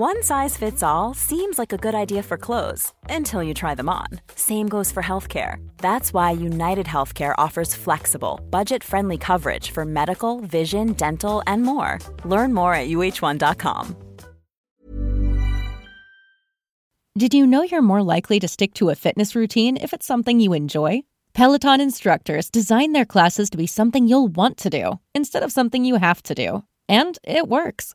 One size fits all seems like a good idea for clothes until you try them on. Same goes for healthcare. That's why United Healthcare offers flexible, budget friendly coverage for medical, vision, dental, and more. Learn more at uh1.com. Did you know you're more likely to stick to a fitness routine if it's something you enjoy? Peloton instructors design their classes to be something you'll want to do instead of something you have to do. And it works.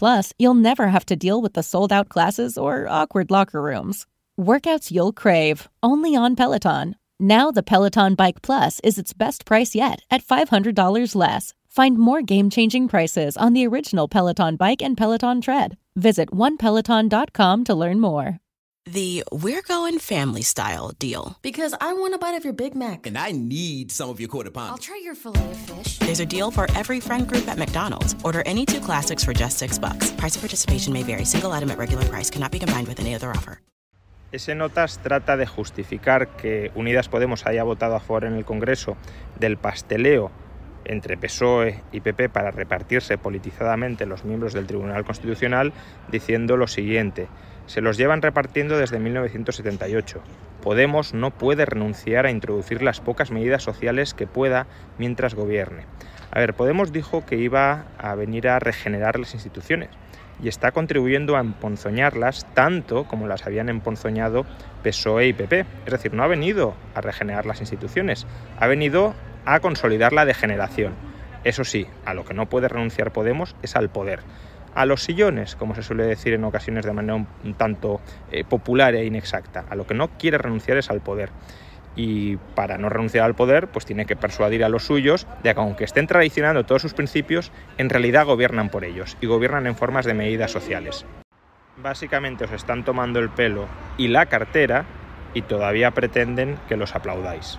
Plus, you'll never have to deal with the sold out classes or awkward locker rooms. Workouts you'll crave, only on Peloton. Now, the Peloton Bike Plus is its best price yet at $500 less. Find more game changing prices on the original Peloton Bike and Peloton Tread. Visit onepeloton.com to learn more. The We're Going Family Style deal. Because I want a bite of your Big Mac. And I need some of your quarter pound. I'll try your filet of fish. There's a deal for every friend group at McDonald's. Order any two classics for just six bucks. Price of participation may vary. Single item at regular price cannot be combined with any other offer. Ese notas trata de justificar que Unidas Podemos haya votado a favor en el Congreso del pasteleo entre PSOE y PP para repartirse politizadamente los miembros del Tribunal Constitucional diciendo lo siguiente. Se los llevan repartiendo desde 1978. Podemos no puede renunciar a introducir las pocas medidas sociales que pueda mientras gobierne. A ver, Podemos dijo que iba a venir a regenerar las instituciones y está contribuyendo a emponzoñarlas tanto como las habían emponzoñado PSOE y PP. Es decir, no ha venido a regenerar las instituciones, ha venido a consolidar la degeneración. Eso sí, a lo que no puede renunciar Podemos es al poder. A los sillones, como se suele decir en ocasiones de manera un, tanto eh, popular e inexacta. A lo que no quiere renunciar es al poder. Y para no renunciar al poder, pues tiene que persuadir a los suyos de que aunque estén traicionando todos sus principios, en realidad gobiernan por ellos y gobiernan en formas de medidas sociales. Básicamente os están tomando el pelo y la cartera y todavía pretenden que los aplaudáis.